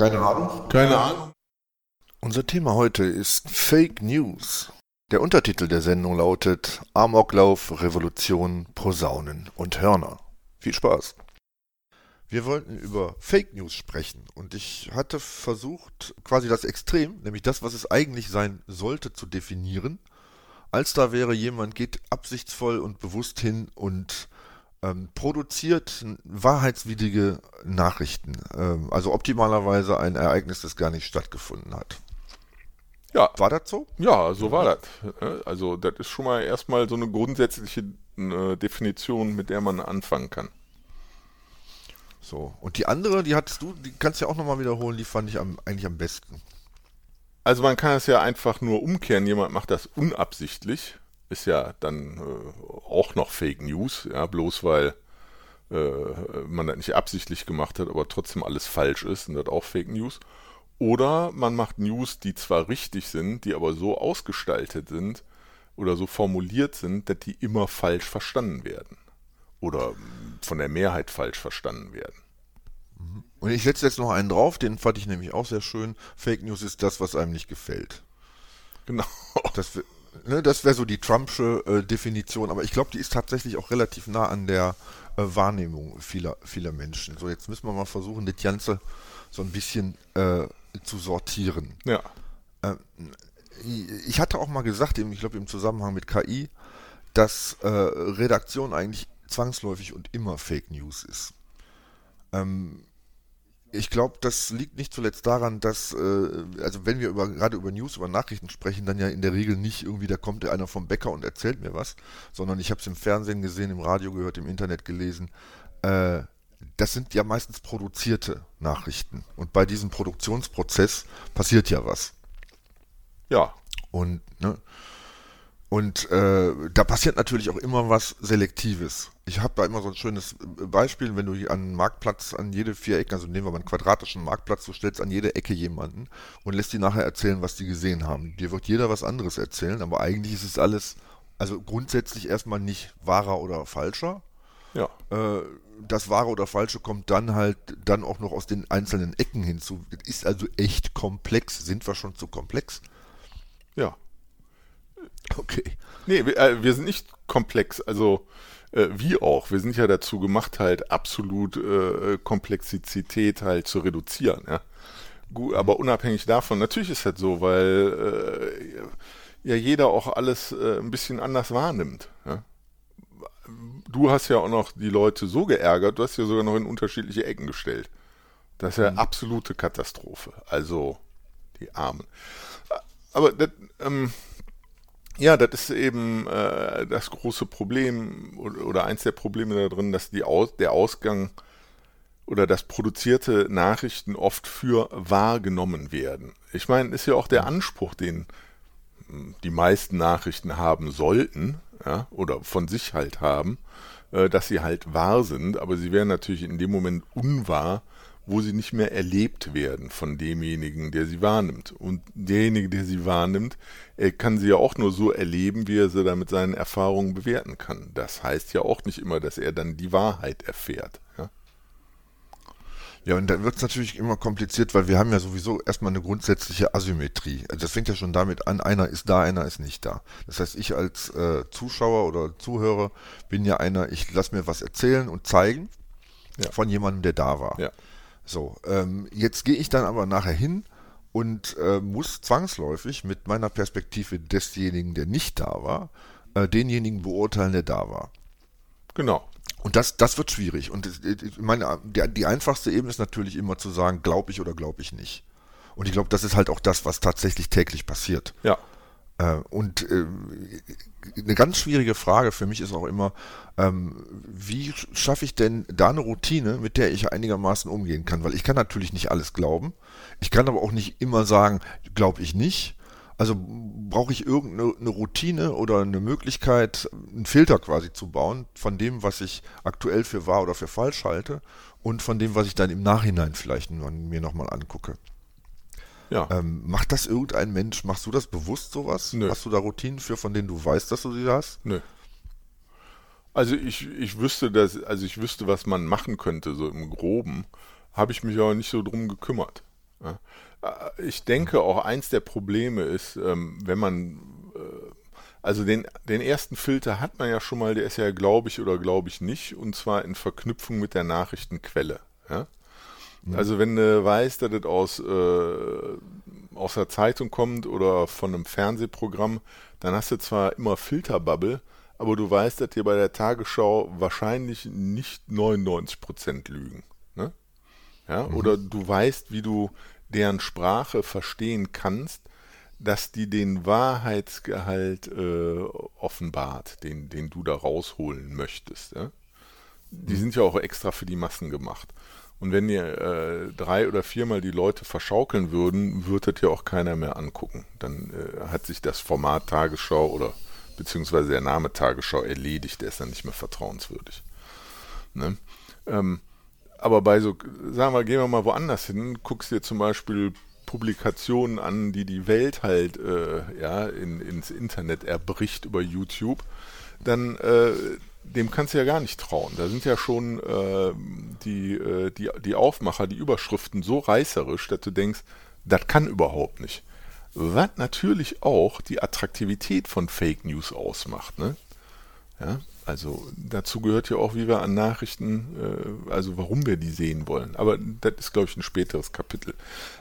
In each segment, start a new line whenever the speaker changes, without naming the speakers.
Keine Ahnung.
Keine Ahnung.
Unser Thema heute ist Fake News. Der Untertitel der Sendung lautet Amoklauf, Revolution, Posaunen und Hörner. Viel Spaß. Wir wollten über Fake News sprechen und ich hatte versucht, quasi das Extrem, nämlich das, was es eigentlich sein sollte, zu definieren. Als da wäre jemand geht absichtsvoll und bewusst hin und ähm, produziert wahrheitswidrige Nachrichten. Ähm, also optimalerweise ein Ereignis, das gar nicht stattgefunden hat.
Ja.
War das so?
Ja, so war das. Also das ist schon mal erstmal so eine grundsätzliche äh, Definition, mit der man anfangen kann.
So, und die andere, die hattest du, die kannst du ja auch nochmal wiederholen, die fand ich am, eigentlich am besten.
Also man kann es ja einfach nur umkehren, jemand macht das unabsichtlich, ist ja dann äh, auch noch Fake News, ja, bloß weil äh, man das nicht absichtlich gemacht hat, aber trotzdem alles falsch ist und das auch Fake News. Oder man macht News, die zwar richtig sind, die aber so ausgestaltet sind oder so formuliert sind, dass die immer falsch verstanden werden. Oder von der Mehrheit falsch verstanden werden.
Und ich setze jetzt noch einen drauf, den fand ich nämlich auch sehr schön. Fake News ist das, was einem nicht gefällt.
Genau.
Das, ne, das wäre so die Trumpsche äh, Definition, aber ich glaube, die ist tatsächlich auch relativ nah an der äh, Wahrnehmung vieler, vieler Menschen. So, jetzt müssen wir mal versuchen, das Ganze so ein bisschen äh, zu sortieren.
Ja.
Ähm, ich hatte auch mal gesagt, ich glaube im Zusammenhang mit KI, dass äh, Redaktion eigentlich zwangsläufig und immer Fake News ist. Ähm, ich glaube, das liegt nicht zuletzt daran, dass, äh, also wenn wir über, gerade über News, über Nachrichten sprechen, dann ja in der Regel nicht irgendwie, da kommt einer vom Bäcker und erzählt mir was, sondern ich habe es im Fernsehen gesehen, im Radio gehört, im Internet gelesen. Äh, das sind ja meistens produzierte Nachrichten. Und bei diesem Produktionsprozess passiert ja was.
Ja.
Und, ne, und äh, da passiert natürlich auch immer was Selektives. Ich habe da immer so ein schönes Beispiel, wenn du an einen Marktplatz, an jede vier Ecken, also nehmen wir mal einen quadratischen Marktplatz, du stellst an jede Ecke jemanden und lässt die nachher erzählen, was die gesehen haben. Dir wird jeder was anderes erzählen, aber eigentlich ist es alles, also grundsätzlich erstmal nicht wahrer oder falscher.
Ja.
Äh, das wahre oder falsche kommt dann halt dann auch noch aus den einzelnen Ecken hinzu. Ist also echt komplex. Sind wir schon zu komplex?
Ja.
Okay.
Nee, wir, äh, wir sind nicht komplex, also äh, wie auch. Wir sind ja dazu gemacht, halt absolut äh, Komplexität halt zu reduzieren, ja. Gut, aber unabhängig davon, natürlich ist das so, weil äh, ja jeder auch alles äh, ein bisschen anders wahrnimmt. Ja? Du hast ja auch noch die Leute so geärgert, du hast ja sogar noch in unterschiedliche Ecken gestellt. Das ist ja mhm. absolute Katastrophe. Also die Armen. Aber das, ähm, ja, das ist eben äh, das große Problem oder, eins der Probleme da drin, dass die Aus, der Ausgang oder das produzierte Nachrichten oft für wahrgenommen werden. Ich meine, ist ja auch der Anspruch, den hm, die meisten Nachrichten haben sollten, ja, oder von sich halt haben, äh, dass sie halt wahr sind, aber sie werden natürlich in dem Moment unwahr, wo sie nicht mehr erlebt werden von demjenigen, der sie wahrnimmt. Und derjenige, der sie wahrnimmt, er kann sie ja auch nur so erleben, wie er sie dann mit seinen Erfahrungen bewerten kann. Das heißt ja auch nicht immer, dass er dann die Wahrheit erfährt. Ja,
ja und dann wird es natürlich immer kompliziert, weil wir haben ja sowieso erstmal eine grundsätzliche Asymmetrie. Also das fängt ja schon damit an, einer ist da, einer ist nicht da. Das heißt, ich als äh, Zuschauer oder Zuhörer bin ja einer, ich lasse mir was erzählen und zeigen ja. von jemandem, der da war.
Ja.
So, ähm, jetzt gehe ich dann aber nachher hin und äh, muss zwangsläufig mit meiner Perspektive desjenigen, der nicht da war, äh, denjenigen beurteilen, der da war.
Genau.
Und das, das wird schwierig. Und ich meine, die, die einfachste Ebene ist natürlich immer zu sagen, glaube ich oder glaube ich nicht. Und ich glaube, das ist halt auch das, was tatsächlich täglich passiert.
Ja.
Äh, und äh, eine ganz schwierige Frage für mich ist auch immer, ähm, wie schaffe ich denn da eine Routine, mit der ich einigermaßen umgehen kann? Weil ich kann natürlich nicht alles glauben. Ich kann aber auch nicht immer sagen, glaube ich nicht. Also brauche ich irgendeine Routine oder eine Möglichkeit, einen Filter quasi zu bauen von dem, was ich aktuell für wahr oder für falsch halte und von dem, was ich dann im Nachhinein vielleicht mir nochmal angucke.
Ja.
Ähm, macht das irgendein Mensch? Machst du das bewusst sowas?
Nö.
Hast du da Routinen für, von denen du weißt, dass du sie hast?
Nö. Also ich, ich wüsste, dass, also ich wüsste, was man machen könnte, so im Groben, habe ich mich aber nicht so drum gekümmert. Äh, ich denke auch eins der Probleme ist, ähm, wenn man äh, also den, den ersten Filter hat man ja schon mal, der ist ja glaube ich oder glaube ich nicht, und zwar in Verknüpfung mit der Nachrichtenquelle. Ja? Mhm. Also wenn du weißt, dass das aus, äh, aus der Zeitung kommt oder von einem Fernsehprogramm, dann hast du zwar immer Filterbubble, aber du weißt, dass dir bei der Tagesschau wahrscheinlich nicht 99% lügen. Ne? Ja? Mhm. Oder du weißt, wie du deren Sprache verstehen kannst, dass die den Wahrheitsgehalt äh, offenbart, den, den du da rausholen möchtest. Ja? Die mhm. sind ja auch extra für die Massen gemacht. Und wenn ihr äh, drei oder viermal die Leute verschaukeln würden, würde das ja auch keiner mehr angucken. Dann äh, hat sich das Format Tagesschau oder beziehungsweise der Name Tagesschau erledigt, der ist dann nicht mehr vertrauenswürdig. Ne? Ähm, aber bei so, sagen wir, gehen wir mal woanders hin, guckst dir zum Beispiel Publikationen an, die die Welt halt äh, ja, in, ins Internet erbricht über YouTube, dann äh, dem kannst du ja gar nicht trauen. Da sind ja schon äh, die, äh, die, die Aufmacher, die Überschriften so reißerisch, dass du denkst, das kann überhaupt nicht. Was natürlich auch die Attraktivität von Fake News ausmacht. Ne? Ja, also dazu gehört ja auch, wie wir an Nachrichten, äh, also warum wir die sehen wollen. Aber das ist, glaube ich, ein späteres Kapitel.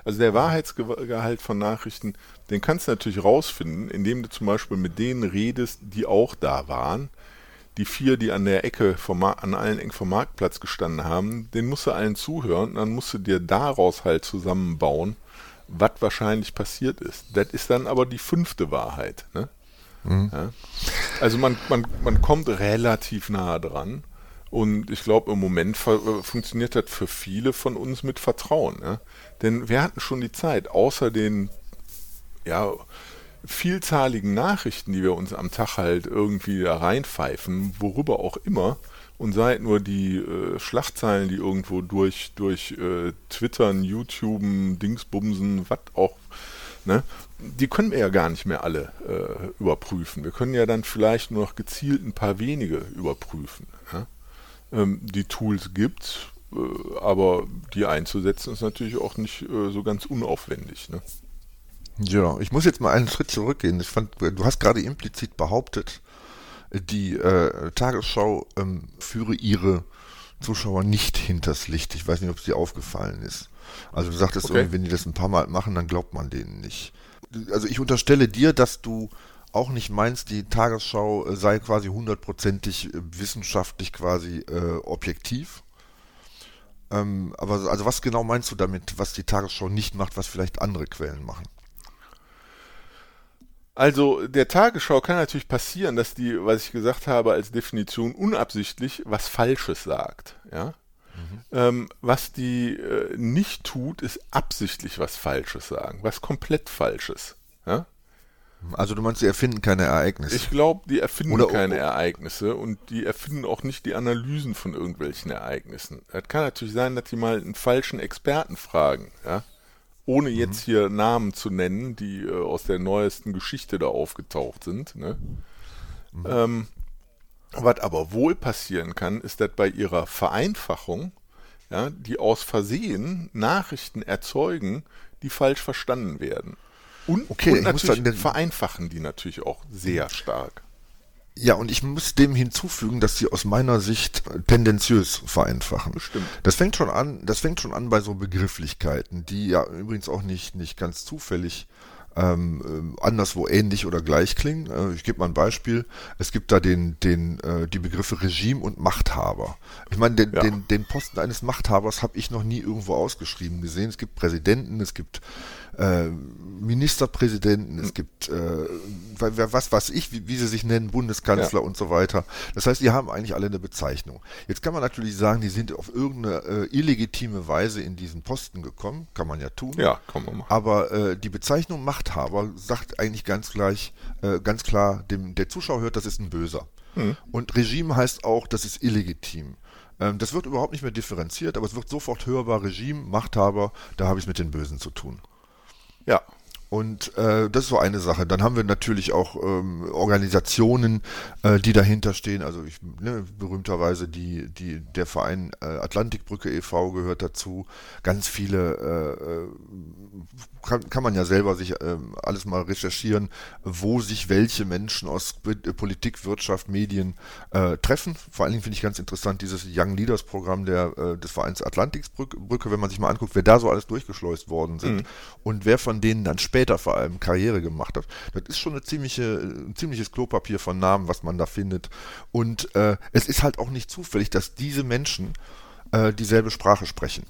Also der Wahrheitsgehalt von Nachrichten, den kannst du natürlich rausfinden, indem du zum Beispiel mit denen redest, die auch da waren. Die vier, die an der Ecke vom an allen Ecken vom Marktplatz gestanden haben, den musst du allen zuhören und dann musst du dir daraus halt zusammenbauen, was wahrscheinlich passiert ist. Das ist dann aber die fünfte Wahrheit. Ne? Mhm. Ja? Also man, man, man kommt relativ nah dran. Und ich glaube, im Moment äh, funktioniert das für viele von uns mit Vertrauen. Ja? Denn wir hatten schon die Zeit, außer den ja, vielzahligen Nachrichten, die wir uns am Tag halt irgendwie da reinpfeifen, worüber auch immer, und seid nur die äh, Schlachtzeilen, die irgendwo durch, durch äh, Twittern, YouTube, Dingsbumsen, was auch Ne? Die können wir ja gar nicht mehr alle äh, überprüfen. Wir können ja dann vielleicht nur noch gezielt ein paar wenige überprüfen. Ja? Ähm, die Tools gibt äh, aber die einzusetzen ist natürlich auch nicht äh, so ganz unaufwendig. Ne?
Ja, ich muss jetzt mal einen Schritt zurückgehen. Ich fand, du hast gerade implizit behauptet, die äh, Tagesschau ähm, führe ihre Zuschauer nicht hinters Licht. Ich weiß nicht, ob es dir aufgefallen ist. Also du sagtest okay. wenn die das ein paar Mal machen, dann glaubt man denen nicht. Also ich unterstelle dir, dass du auch nicht meinst, die Tagesschau äh, sei quasi hundertprozentig äh, wissenschaftlich quasi äh, objektiv. Ähm, aber also was genau meinst du damit, was die Tagesschau nicht macht, was vielleicht andere Quellen machen?
Also der Tagesschau kann natürlich passieren, dass die, was ich gesagt habe, als Definition unabsichtlich was Falsches sagt. Ja? Mhm. Ähm, was die äh, nicht tut, ist absichtlich was Falsches sagen, was komplett Falsches. Ja?
Also du meinst, die erfinden keine Ereignisse?
Ich glaube, die erfinden Oder, keine oh, Ereignisse und die erfinden auch nicht die Analysen von irgendwelchen Ereignissen. Es kann natürlich sein, dass die mal einen falschen Experten fragen, ja? Ohne jetzt mhm. hier Namen zu nennen, die äh, aus der neuesten Geschichte da aufgetaucht sind. Ne? Mhm. Ähm, was aber wohl passieren kann, ist, dass bei ihrer Vereinfachung, ja, die aus Versehen Nachrichten erzeugen, die falsch verstanden werden. Und, okay, und natürlich vereinfachen die natürlich auch sehr stark.
Ja, und ich muss dem hinzufügen, dass sie aus meiner Sicht tendenziös vereinfachen.
Bestimmt.
Das fängt schon an, das fängt schon an bei so Begrifflichkeiten, die ja übrigens auch nicht, nicht ganz zufällig ähm, äh, anderswo ähnlich oder gleich klingen. Äh, ich gebe mal ein Beispiel. Es gibt da den, den, äh, die Begriffe Regime und Machthaber. Ich meine, den, ja. den, den Posten eines Machthabers habe ich noch nie irgendwo ausgeschrieben gesehen. Es gibt Präsidenten, es gibt äh, Ministerpräsidenten, es gibt äh, was weiß ich, wie, wie sie sich nennen, Bundeskanzler ja. und so weiter. Das heißt, die haben eigentlich alle eine Bezeichnung. Jetzt kann man natürlich sagen, die sind auf irgendeine äh, illegitime Weise in diesen Posten gekommen, kann man ja tun.
Ja, kann man machen.
Aber äh, die Bezeichnung Machthaber sagt eigentlich ganz gleich, äh, ganz klar, dem der Zuschauer hört, das ist ein Böser. Hm. Und Regime heißt auch, das ist illegitim. Ähm, das wird überhaupt nicht mehr differenziert, aber es wird sofort hörbar, Regime, Machthaber, da habe ich es mit den Bösen zu tun.
Ja.
Und äh, das ist so eine Sache. Dann haben wir natürlich auch ähm, Organisationen, äh, die dahinter stehen. Also ich, ne, berühmterweise die, die, der Verein äh, Atlantikbrücke e.V. gehört dazu. Ganz viele äh, äh kann, kann man ja selber sich äh, alles mal recherchieren, wo sich welche Menschen aus Politik, Wirtschaft, Medien äh, treffen. Vor allen Dingen finde ich ganz interessant dieses Young Leaders Programm der, äh, des Vereins Atlantikbrücke, wenn man sich mal anguckt, wer da so alles durchgeschleust worden sind mhm. und wer von denen dann später später vor allem Karriere gemacht hat. Das ist schon eine ziemliche, ein ziemliches Klopapier von Namen, was man da findet. Und äh, es ist halt auch nicht zufällig, dass diese Menschen äh, dieselbe Sprache sprechen.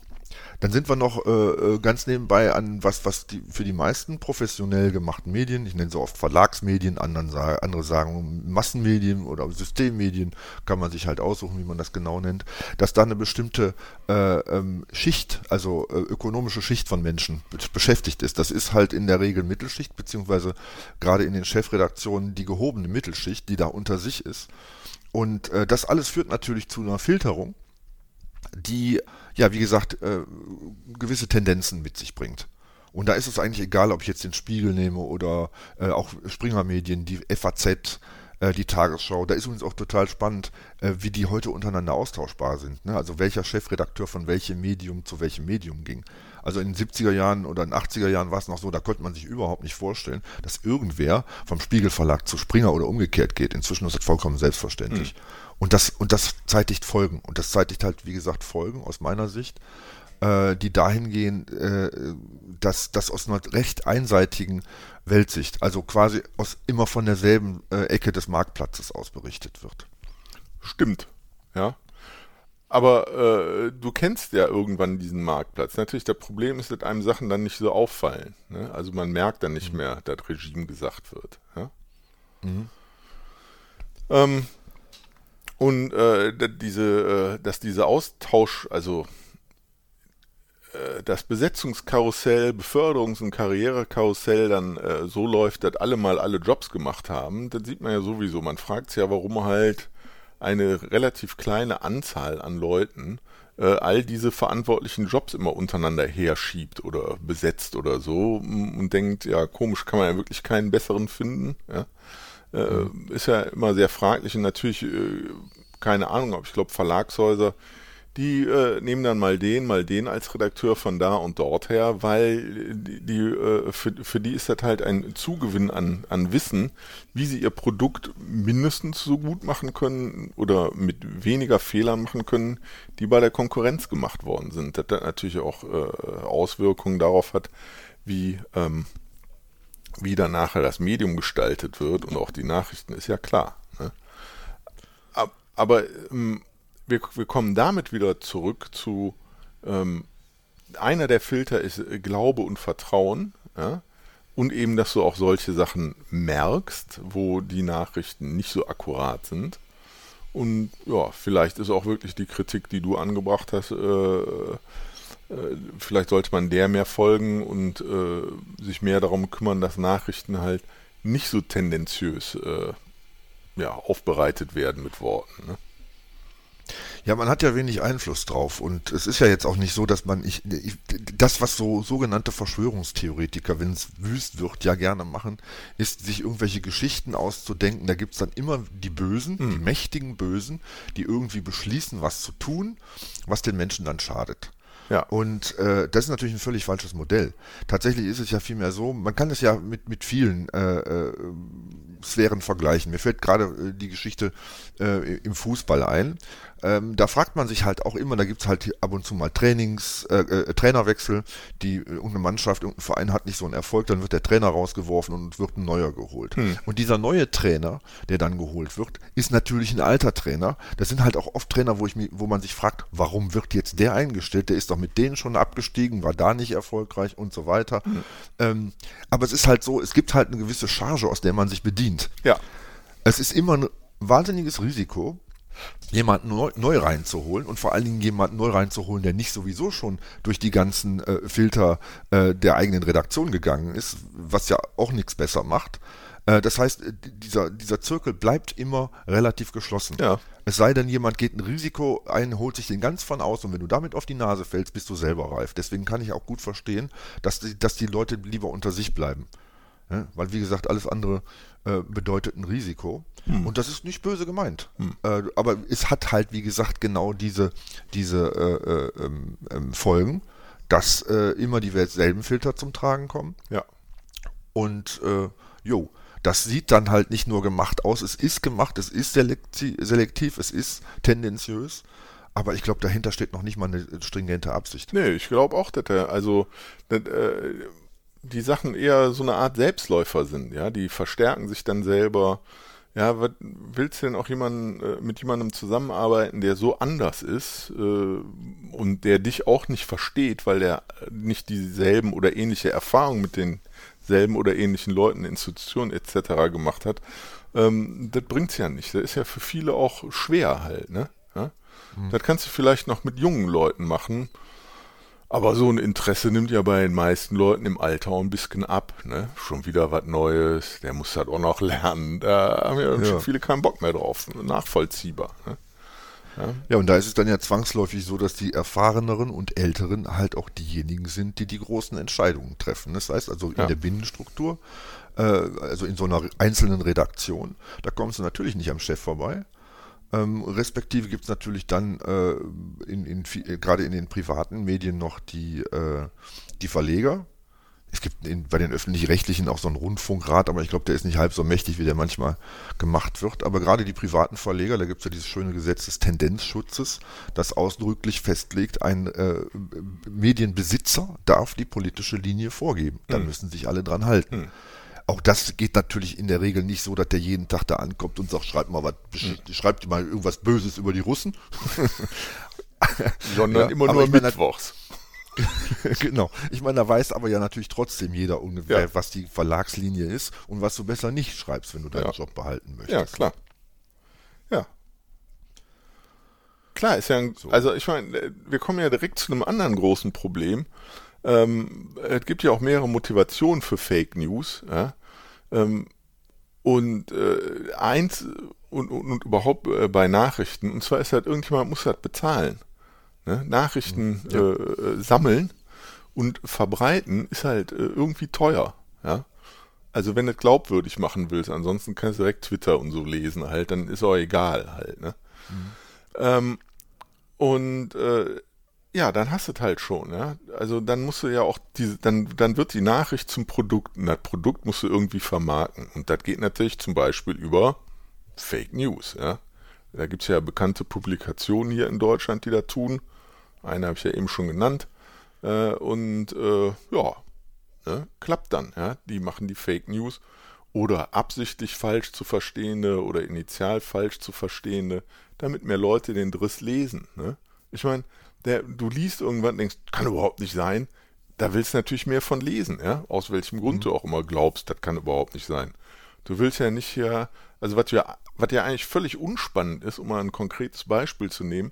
Dann sind wir noch äh, äh, ganz nebenbei an was, was die, für die meisten professionell gemachten Medien, ich nenne so oft Verlagsmedien, anderen, andere sagen Massenmedien oder Systemmedien, kann man sich halt aussuchen, wie man das genau nennt, dass da eine bestimmte äh, ähm, Schicht, also äh, ökonomische Schicht von Menschen beschäftigt ist. Das ist halt in der Regel Mittelschicht, beziehungsweise gerade in den Chefredaktionen die gehobene Mittelschicht, die da unter sich ist. Und äh, das alles führt natürlich zu einer Filterung die, ja, wie gesagt, äh, gewisse Tendenzen mit sich bringt. Und da ist es eigentlich egal, ob ich jetzt den Spiegel nehme oder äh, auch Springer-Medien, die FAZ, äh, die Tagesschau. Da ist übrigens auch total spannend, äh, wie die heute untereinander austauschbar sind. Ne? Also welcher Chefredakteur von welchem Medium zu welchem Medium ging. Also in den 70er Jahren oder in den 80er Jahren war es noch so, da konnte man sich überhaupt nicht vorstellen, dass irgendwer vom Spiegelverlag zu Springer oder umgekehrt geht. Inzwischen ist das vollkommen selbstverständlich. Mhm. Und das, und das zeitigt Folgen. Und das zeitigt halt, wie gesagt, Folgen aus meiner Sicht, äh, die dahin gehen, äh, dass das aus einer recht einseitigen Weltsicht, also quasi aus immer von derselben äh, Ecke des Marktplatzes aus berichtet wird.
Stimmt, ja. Aber äh, du kennst ja irgendwann diesen Marktplatz. Natürlich, das Problem ist, dass einem Sachen dann nicht so auffallen. Ne? Also man merkt dann nicht mhm. mehr, dass Regime gesagt wird. Ja? Mhm. Ähm, und äh, diese, äh, dass dieser Austausch, also äh, das Besetzungskarussell, Beförderungs- und Karrierekarussell dann äh, so läuft, dass alle mal alle Jobs gemacht haben, das sieht man ja sowieso. Man fragt sich ja, warum halt eine relativ kleine Anzahl an Leuten äh, all diese verantwortlichen Jobs immer untereinander herschiebt oder besetzt oder so und denkt, ja, komisch, kann man ja wirklich keinen besseren finden. Ja? Äh. Ist ja immer sehr fraglich und natürlich, äh, keine Ahnung, aber ich glaube, Verlagshäuser, die äh, nehmen dann mal den, mal den als Redakteur von da und dort her, weil die, die äh, für, für die ist das halt ein Zugewinn an, an Wissen, wie sie ihr Produkt mindestens so gut machen können oder mit weniger Fehlern machen können, die bei der Konkurrenz gemacht worden sind. Das hat natürlich auch äh, Auswirkungen darauf hat, wie ähm, wie dann nachher das Medium gestaltet wird und auch die Nachrichten, ist ja klar. Ne? Aber ähm, wir, wir kommen damit wieder zurück zu ähm, einer der Filter ist äh, Glaube und Vertrauen. Ja? Und eben, dass du auch solche Sachen merkst, wo die Nachrichten nicht so akkurat sind. Und ja, vielleicht ist auch wirklich die Kritik, die du angebracht hast, äh, vielleicht sollte man der mehr folgen und äh, sich mehr darum kümmern, dass Nachrichten halt nicht so tendenziös äh, ja, aufbereitet werden mit Worten. Ne?
Ja, man hat ja wenig Einfluss drauf und es ist ja jetzt auch nicht so, dass man ich, ich das, was so sogenannte Verschwörungstheoretiker, wenn es wüst wird, ja gerne machen, ist sich irgendwelche Geschichten auszudenken. Da gibt's dann immer die Bösen, mhm. die mächtigen Bösen, die irgendwie beschließen, was zu tun, was den Menschen dann schadet. Ja. Und äh, das ist natürlich ein völlig falsches Modell. Tatsächlich ist es ja vielmehr so, man kann es ja mit, mit vielen äh, äh, Sphären vergleichen. Mir fällt gerade äh, die Geschichte äh, im Fußball ein. Ähm, da fragt man sich halt auch immer, da gibt's halt ab und zu mal Trainings, äh, äh, Trainerwechsel, die äh, irgendeine Mannschaft, irgendein Verein hat nicht so einen Erfolg, dann wird der Trainer rausgeworfen und wird ein neuer geholt. Hm. Und dieser neue Trainer, der dann geholt wird, ist natürlich ein alter Trainer. Das sind halt auch oft Trainer, wo ich mich, wo man sich fragt, warum wird jetzt der eingestellt? Der ist doch mit denen schon abgestiegen, war da nicht erfolgreich und so weiter. Hm. Ähm, aber es ist halt so, es gibt halt eine gewisse Charge, aus der man sich bedient.
Ja.
Es ist immer ein wahnsinniges Risiko, jemanden neu, neu, reinzuholen und vor allen Dingen jemanden neu reinzuholen, der nicht sowieso schon durch die ganzen äh, Filter äh, der eigenen Redaktion gegangen ist, was ja auch nichts besser macht. Äh, das heißt, äh, dieser, dieser Zirkel bleibt immer relativ geschlossen.
Ja.
Es sei denn, jemand geht ein Risiko ein, holt sich den ganz von aus und wenn du damit auf die Nase fällst, bist du selber reif. Deswegen kann ich auch gut verstehen, dass die, dass die Leute lieber unter sich bleiben. Ja, weil, wie gesagt, alles andere äh, bedeutet ein Risiko. Hm. Und das ist nicht böse gemeint. Hm. Äh, aber es hat halt, wie gesagt, genau diese, diese äh, äh ähm, ähm, Folgen, dass äh, immer die selben Filter zum Tragen kommen.
Ja.
Und jo, das sieht dann halt nicht nur gemacht aus, es ist gemacht, es ist selektiv, es ist tendenziös. Aber ich glaube, dahinter steht noch nicht mal eine stringente Absicht.
Nee, ich glaube auch, dass er, also, dass, äh, die Sachen eher so eine Art Selbstläufer sind, ja, die verstärken sich dann selber. Ja, was, willst du denn auch jemanden, äh, mit jemandem zusammenarbeiten, der so anders ist äh, und der dich auch nicht versteht, weil der nicht dieselben oder ähnliche Erfahrungen mit denselben oder ähnlichen Leuten, Institutionen etc. gemacht hat? Ähm, das bringt's ja nicht. Das ist ja für viele auch schwer halt, ne? Ja? Hm. Das kannst du vielleicht noch mit jungen Leuten machen aber so ein Interesse nimmt ja bei den meisten Leuten im Alter ein bisschen ab. Ne? Schon wieder was Neues, der muss das auch noch lernen. Da haben ja, ja. schon viele keinen Bock mehr drauf. Nachvollziehbar. Ne?
Ja. ja, und da ist es dann ja zwangsläufig so, dass die Erfahreneren und Älteren halt auch diejenigen sind, die die großen Entscheidungen treffen. Das heißt also in ja. der Binnenstruktur, äh, also in so einer einzelnen Redaktion, da kommst du natürlich nicht am Chef vorbei. Ähm, respektive gibt es natürlich dann äh, in, in, äh, gerade in den privaten Medien noch die, äh, die Verleger. Es gibt in, bei den öffentlich-rechtlichen auch so einen Rundfunkrat, aber ich glaube, der ist nicht halb so mächtig, wie der manchmal gemacht wird. Aber gerade die privaten Verleger, da gibt es ja dieses schöne Gesetz des Tendenzschutzes, das ausdrücklich festlegt, ein äh, Medienbesitzer darf die politische Linie vorgeben. Dann hm. müssen sich alle dran halten. Hm. Auch das geht natürlich in der Regel nicht so, dass der jeden Tag da ankommt und sagt, schreibt mal was, mhm. schreibt mal irgendwas Böses über die Russen.
Sondern ja, immer nur mittwochs.
genau. Ich meine, da weiß aber ja natürlich trotzdem jeder ungefähr, ja. was die Verlagslinie ist und was du besser nicht schreibst, wenn du deinen ja. Job behalten möchtest.
Ja, klar. Ja. Klar, ist ja ein, so. also ich meine, wir kommen ja direkt zu einem anderen großen Problem. Ähm, es gibt ja auch mehrere Motivationen für Fake News. Ja? Ähm, und äh, eins und, und, und überhaupt äh, bei Nachrichten, und zwar ist halt, irgendjemand muss das bezahlen. Ne? Nachrichten mhm. ja. äh, sammeln und verbreiten ist halt äh, irgendwie teuer. Ja? Also wenn du es glaubwürdig machen willst, ansonsten kannst du direkt Twitter und so lesen halt, dann ist auch egal halt. Ne? Mhm. Ähm, und äh, ja, dann hast du es halt schon, ja. Also dann musst du ja auch diese, dann, dann wird die Nachricht zum Produkt und das Produkt musst du irgendwie vermarkten. Und das geht natürlich zum Beispiel über Fake News, ja. Da gibt es ja bekannte Publikationen hier in Deutschland, die da tun. Eine habe ich ja eben schon genannt. Äh, und äh, ja, ne, klappt dann, ja. Die machen die Fake News oder absichtlich falsch zu verstehende oder initial falsch zu verstehende, damit mehr Leute den Driss lesen. Ne? Ich meine, der, du liest irgendwann und denkst, kann überhaupt nicht sein. Da willst du natürlich mehr von lesen, ja, aus welchem Grund mhm. du auch immer glaubst, das kann überhaupt nicht sein. Du willst ja nicht hier, also was ja, was ja eigentlich völlig unspannend ist, um mal ein konkretes Beispiel zu nehmen,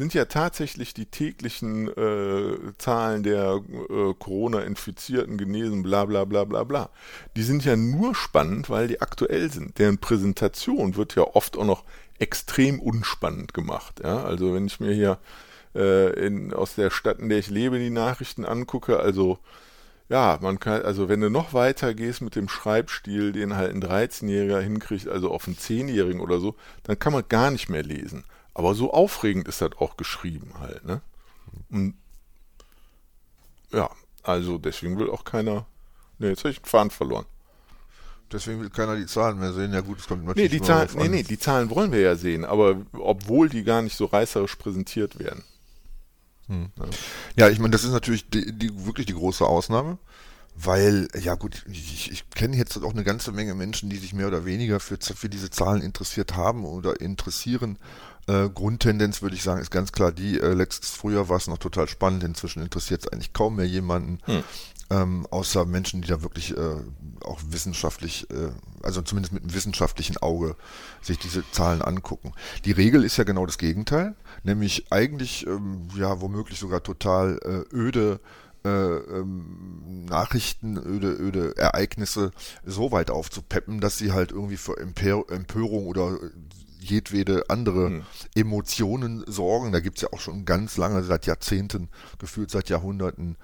sind ja tatsächlich die täglichen äh, Zahlen der äh, Corona-Infizierten, Genesen, bla bla bla bla bla. Die sind ja nur spannend, weil die aktuell sind. Deren Präsentation wird ja oft auch noch extrem unspannend gemacht. Ja? Also wenn ich mir hier äh, in, aus der Stadt, in der ich lebe, die Nachrichten angucke. Also ja, man kann, also wenn du noch weiter gehst mit dem Schreibstil, den halt ein 13-Jähriger hinkriegt, also auf einen 10-Jährigen oder so, dann kann man gar nicht mehr lesen. Aber so aufregend ist das auch geschrieben halt, ne? Und ja, also deswegen will auch keiner. Ne, jetzt habe ich den Faden verloren.
Deswegen will keiner die Zahlen mehr sehen. Ja gut, es kommt
natürlich nee, die Zahlen, nee, nee, die Zahlen wollen wir ja sehen, aber obwohl die gar nicht so reißerisch präsentiert werden.
Hm. Ja, ich meine, das ist natürlich die, die, wirklich die große Ausnahme, weil, ja gut, ich, ich kenne jetzt auch eine ganze Menge Menschen, die sich mehr oder weniger für, für diese Zahlen interessiert haben oder interessieren. Äh, Grundtendenz würde ich sagen, ist ganz klar die, äh, letztes Frühjahr war es noch total spannend, inzwischen interessiert es eigentlich kaum mehr jemanden. Hm. Ähm, außer Menschen, die da wirklich äh, auch wissenschaftlich, äh, also zumindest mit einem wissenschaftlichen Auge sich diese Zahlen angucken. Die Regel ist ja genau das Gegenteil, nämlich eigentlich ähm, ja womöglich sogar total äh, öde äh, ähm, Nachrichten, öde, öde Ereignisse so weit aufzupeppen, dass sie halt irgendwie für Emper Empörung oder jedwede andere hm. Emotionen sorgen. Da gibt es ja auch schon ganz lange, seit Jahrzehnten, gefühlt seit Jahrhunderten,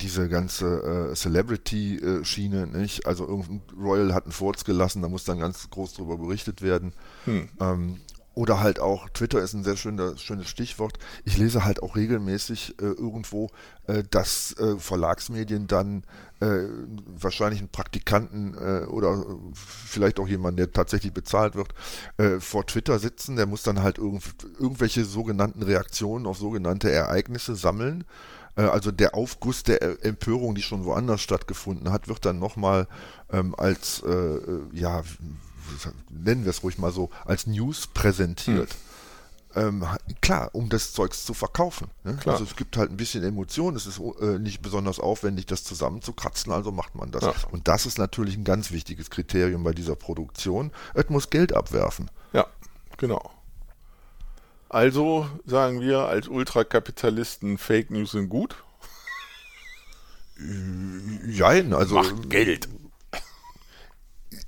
diese ganze äh, Celebrity-Schiene, nicht? Also irgendein Royal hat einen Furz gelassen, da muss dann ganz groß drüber berichtet werden. Hm. Ähm, oder halt auch, Twitter ist ein sehr schöner, schönes Stichwort. Ich lese halt auch regelmäßig äh, irgendwo, äh, dass äh, Verlagsmedien dann äh, wahrscheinlich einen Praktikanten äh, oder vielleicht auch jemanden, der tatsächlich bezahlt wird, äh, vor Twitter sitzen. Der muss dann halt irgend, irgendwelche sogenannten Reaktionen auf sogenannte Ereignisse sammeln. Also der Aufguss der Empörung, die schon woanders stattgefunden hat, wird dann nochmal ähm, als, ja, nennen wir es ruhig mal so, als News präsentiert. Hm. Ähm, klar, um das Zeugs zu verkaufen. Ne? Also es gibt halt ein bisschen Emotion, es ist äh, nicht besonders aufwendig, das zusammenzukratzen, also macht man das. Ja. Und das ist natürlich ein ganz wichtiges Kriterium bei dieser Produktion. Es muss Geld abwerfen.
Ja, genau. Also sagen wir als Ultrakapitalisten, Fake News sind gut.
Jein, also.
Macht Geld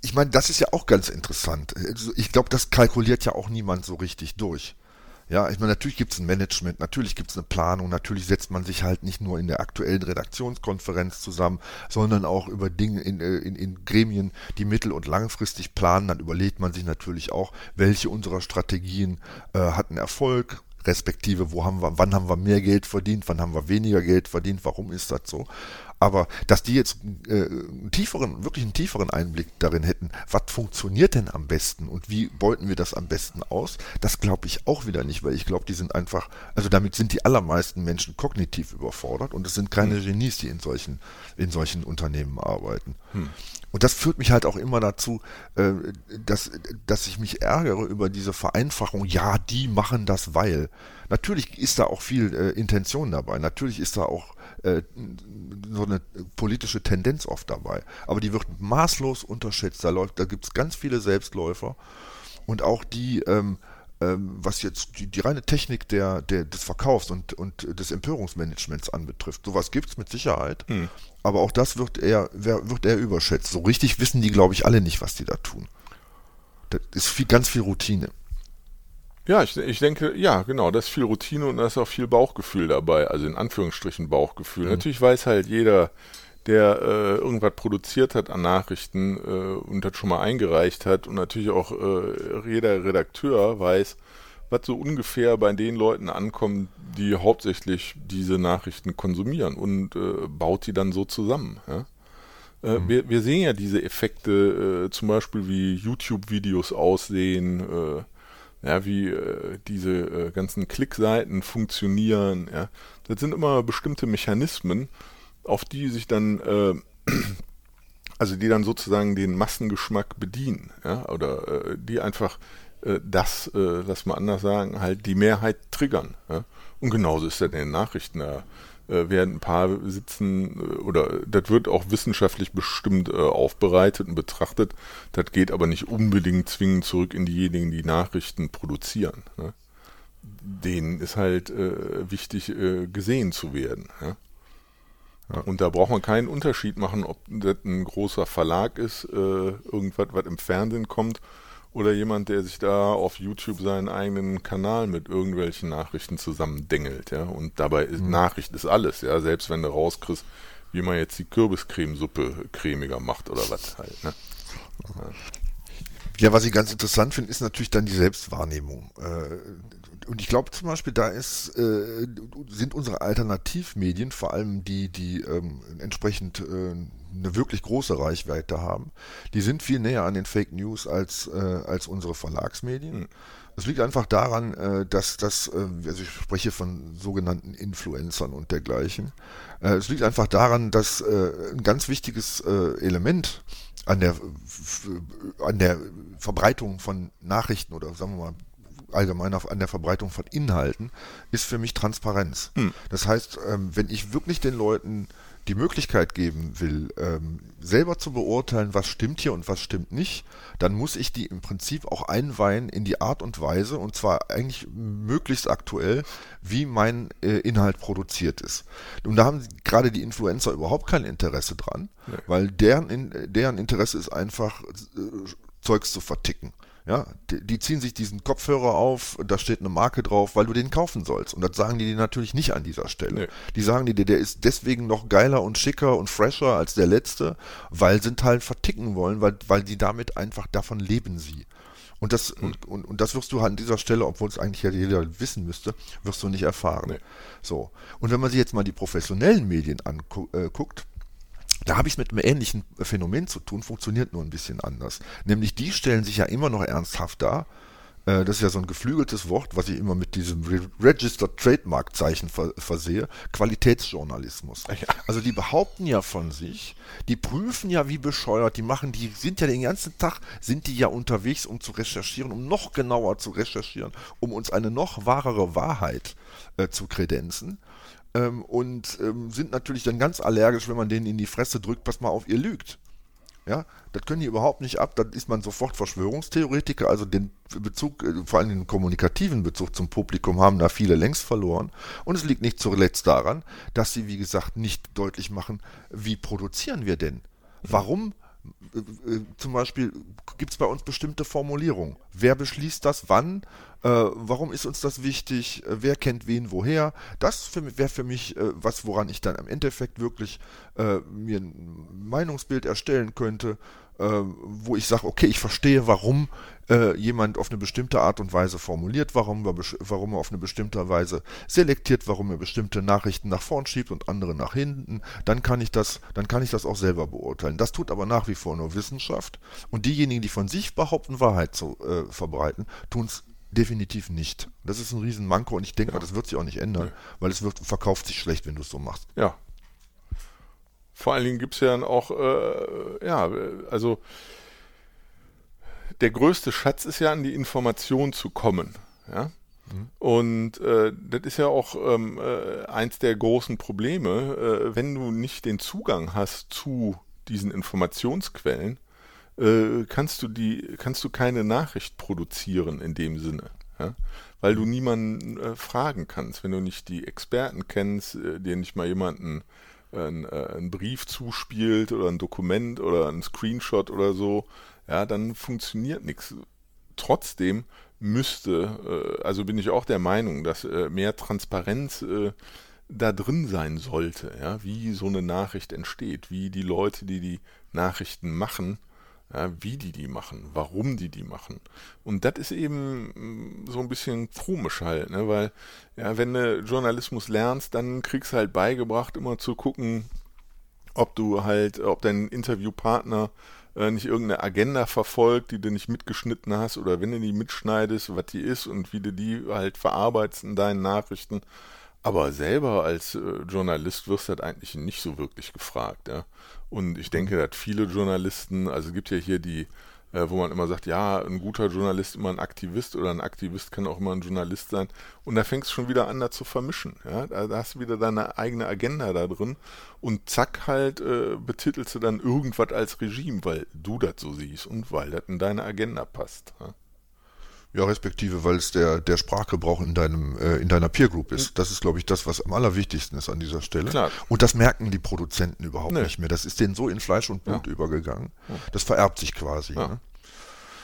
ich meine, das ist ja auch ganz interessant. Also ich glaube, das kalkuliert ja auch niemand so richtig durch. Ja, ich meine, natürlich gibt es ein Management, natürlich gibt es eine Planung, natürlich setzt man sich halt nicht nur in der aktuellen Redaktionskonferenz zusammen, sondern auch über Dinge in, äh, in, in Gremien, die mittel- und langfristig planen. Dann überlegt man sich natürlich auch, welche unserer Strategien äh, hatten Erfolg, respektive wo haben wir, wann haben wir mehr Geld verdient, wann haben wir weniger Geld verdient, warum ist das so? Aber dass die jetzt äh, einen tieferen, wirklich einen tieferen Einblick darin hätten, was funktioniert denn am besten und wie beuten wir das am besten aus, das glaube ich auch wieder nicht, weil ich glaube, die sind einfach, also damit sind die allermeisten Menschen kognitiv überfordert und es sind keine hm. Genies, die in solchen, in solchen Unternehmen arbeiten. Hm. Und das führt mich halt auch immer dazu, äh, dass, dass ich mich ärgere über diese Vereinfachung. Ja, die machen das, weil. Natürlich ist da auch viel äh, Intention dabei. Natürlich ist da auch äh, so eine politische Tendenz oft dabei. Aber die wird maßlos unterschätzt. Da, läuft, da gibt es ganz viele Selbstläufer und auch die, ähm, ähm, was jetzt die, die, reine Technik der, der, des Verkaufs und, und des Empörungsmanagements anbetrifft. Sowas gibt es mit Sicherheit, hm. aber auch das wird eher, wird eher überschätzt. So richtig wissen die, glaube ich, alle nicht, was die da tun. Das ist viel, ganz viel Routine.
Ja, ich, ich denke, ja, genau, da ist viel Routine und da ist auch viel Bauchgefühl dabei, also in Anführungsstrichen Bauchgefühl. Mhm. Natürlich weiß halt jeder, der äh, irgendwas produziert hat an Nachrichten äh, und das schon mal eingereicht hat und natürlich auch äh, jeder Redakteur weiß, was so ungefähr bei den Leuten ankommt, die hauptsächlich diese Nachrichten konsumieren und äh, baut die dann so zusammen. Ja? Äh, mhm. wir, wir sehen ja diese Effekte, äh, zum Beispiel wie YouTube-Videos aussehen, äh, ja, wie äh, diese äh, ganzen Klickseiten funktionieren, ja. Das sind immer bestimmte Mechanismen, auf die sich dann, äh, also die dann sozusagen den Massengeschmack bedienen, ja, oder äh, die einfach äh, das, äh, lass mal anders sagen, halt die Mehrheit triggern. Ja. Und genauso ist das in den Nachrichten. Da äh, werden ein paar sitzen äh, oder das wird auch wissenschaftlich bestimmt äh, aufbereitet und betrachtet. Das geht aber nicht unbedingt zwingend zurück in diejenigen, die Nachrichten produzieren. Ne? Denen ist halt äh, wichtig, äh, gesehen zu werden. Ja? Ja. Und da braucht man keinen Unterschied machen, ob das ein großer Verlag ist, äh, irgendwas, was im Fernsehen kommt, oder jemand, der sich da auf YouTube seinen eigenen Kanal mit irgendwelchen Nachrichten zusammendengelt, ja. Und dabei ist mhm. Nachricht ist alles, ja. Selbst wenn du rauskriegst, wie man jetzt die Kürbiscremesuppe cremiger macht oder was halt, ne?
Ja. ja, was ich ganz interessant finde, ist natürlich dann die Selbstwahrnehmung. Äh, und ich glaube zum Beispiel, da ist, äh, sind unsere Alternativmedien, vor allem die, die ähm, entsprechend äh, eine wirklich große Reichweite haben, die sind viel näher an den Fake News als, äh, als unsere Verlagsmedien. Mhm. Das liegt einfach daran, äh, dass das, äh, also ich spreche von sogenannten Influencern und dergleichen. Äh, es liegt einfach daran, dass ein ganz wichtiges Element an der, an der Verbreitung von Nachrichten oder sagen wir mal allgemein an der Verbreitung von Inhalten, ist für mich Transparenz. Hm. Das heißt, ähm, wenn ich wirklich den Leuten die Möglichkeit geben will, ähm, selber zu beurteilen, was stimmt hier und was stimmt nicht, dann muss ich die im Prinzip auch einweihen in die Art und Weise, und zwar eigentlich möglichst aktuell, wie mein äh, Inhalt produziert ist. Und da haben gerade die Influencer überhaupt kein Interesse dran, nee. weil deren, deren Interesse ist einfach, äh, Zeugs zu verticken. Ja, die, ziehen sich diesen Kopfhörer auf, da steht eine Marke drauf, weil du den kaufen sollst. Und das sagen die dir natürlich nicht an dieser Stelle. Nee. Die sagen dir, der ist deswegen noch geiler und schicker und fresher als der letzte, weil sie halt verticken wollen, weil, weil die damit einfach davon leben sie. Und das, mhm. und, und, und, das wirst du halt an dieser Stelle, obwohl es eigentlich ja jeder wissen müsste, wirst du nicht erfahren. Nee. So. Und wenn man sich jetzt mal die professionellen Medien anguckt, äh, da habe ich es mit einem ähnlichen Phänomen zu tun, funktioniert nur ein bisschen anders. Nämlich die stellen sich ja immer noch ernsthaft dar. Äh, das ist ja so ein geflügeltes Wort, was ich immer mit diesem Registered Trademark Zeichen versehe. Qualitätsjournalismus. Also die behaupten ja von sich, die prüfen ja wie bescheuert, die machen, die sind ja den ganzen Tag, sind die ja unterwegs, um zu recherchieren, um noch genauer zu recherchieren, um uns eine noch wahrere Wahrheit äh, zu kredenzen ähm, und ähm, sind natürlich dann ganz allergisch, wenn man denen in die Fresse drückt, pass mal auf, ihr lügt. Ja, das können die überhaupt nicht ab, dann ist man sofort Verschwörungstheoretiker, also den Bezug, äh, vor allem den kommunikativen Bezug zum Publikum haben da viele längst verloren. Und es liegt nicht zuletzt daran, dass sie, wie gesagt, nicht deutlich machen, wie produzieren wir denn? Warum äh, äh, zum Beispiel gibt es bei uns bestimmte Formulierungen. Wer beschließt das wann? Äh, warum ist uns das wichtig? Äh, wer kennt wen woher? Das wäre für mich äh, was, woran ich dann im Endeffekt wirklich äh, mir ein Meinungsbild erstellen könnte, wo ich sage, okay, ich verstehe, warum äh, jemand auf eine bestimmte Art und Weise formuliert, warum er, warum er auf eine bestimmte Weise selektiert, warum er bestimmte Nachrichten nach vorn schiebt und andere nach hinten, dann kann ich das, dann kann ich das auch selber beurteilen. Das tut aber nach wie vor nur Wissenschaft und diejenigen, die von sich behaupten, Wahrheit zu äh, verbreiten, tun es definitiv nicht. Das ist ein Riesenmanko und ich denke ja. mal, das wird sich auch nicht ändern, ja. weil es wird, verkauft sich schlecht, wenn du es so machst.
Ja. Vor allen Dingen gibt es ja dann auch, äh, ja, also der größte Schatz ist ja an die Information zu kommen. Ja? Mhm. Und äh, das ist ja auch ähm, äh, eins der großen Probleme, äh, wenn du nicht den Zugang hast zu diesen Informationsquellen, äh, kannst du die, kannst du keine Nachricht produzieren in dem Sinne. Ja? Weil du niemanden äh, fragen kannst, wenn du nicht die Experten kennst, dir nicht mal jemanden einen, einen Brief zuspielt oder ein Dokument oder ein Screenshot oder so, ja, dann funktioniert nichts. Trotzdem müsste, äh, also bin ich auch der Meinung, dass äh, mehr Transparenz äh, da drin sein sollte, ja, wie so eine Nachricht entsteht, wie die Leute, die die Nachrichten machen, ja, wie die die machen, warum die die machen. Und das ist eben mm, so ein bisschen komisch halt, ne, weil ja, wenn du Journalismus lernst, dann kriegst du halt beigebracht, immer zu gucken, ob du halt, ob dein Interviewpartner äh, nicht irgendeine Agenda verfolgt, die du nicht mitgeschnitten hast oder wenn du die mitschneidest, was die ist und wie du die halt verarbeitest in deinen Nachrichten. Aber selber als äh, Journalist wirst du halt eigentlich nicht so wirklich gefragt, ja. Und ich denke, dass viele Journalisten, also es gibt ja hier die äh, wo man immer sagt, ja, ein guter Journalist immer ein Aktivist oder ein Aktivist kann auch immer ein Journalist sein. Und da fängst du schon wieder an, da zu vermischen. Ja? Da, da hast du wieder deine eigene Agenda da drin und zack halt äh, betitelst du dann irgendwas als Regime, weil du das so siehst und weil das in deine Agenda passt. Ja?
Ja, respektive, weil es der, der Sprachgebrauch in deinem, äh, in deiner Peer Group ist. Das ist, glaube ich, das, was am allerwichtigsten ist an dieser Stelle. Klar. Und das merken die Produzenten überhaupt nee. nicht mehr. Das ist denen so in Fleisch und Blut ja. übergegangen. Das vererbt sich quasi. Ja. Ne?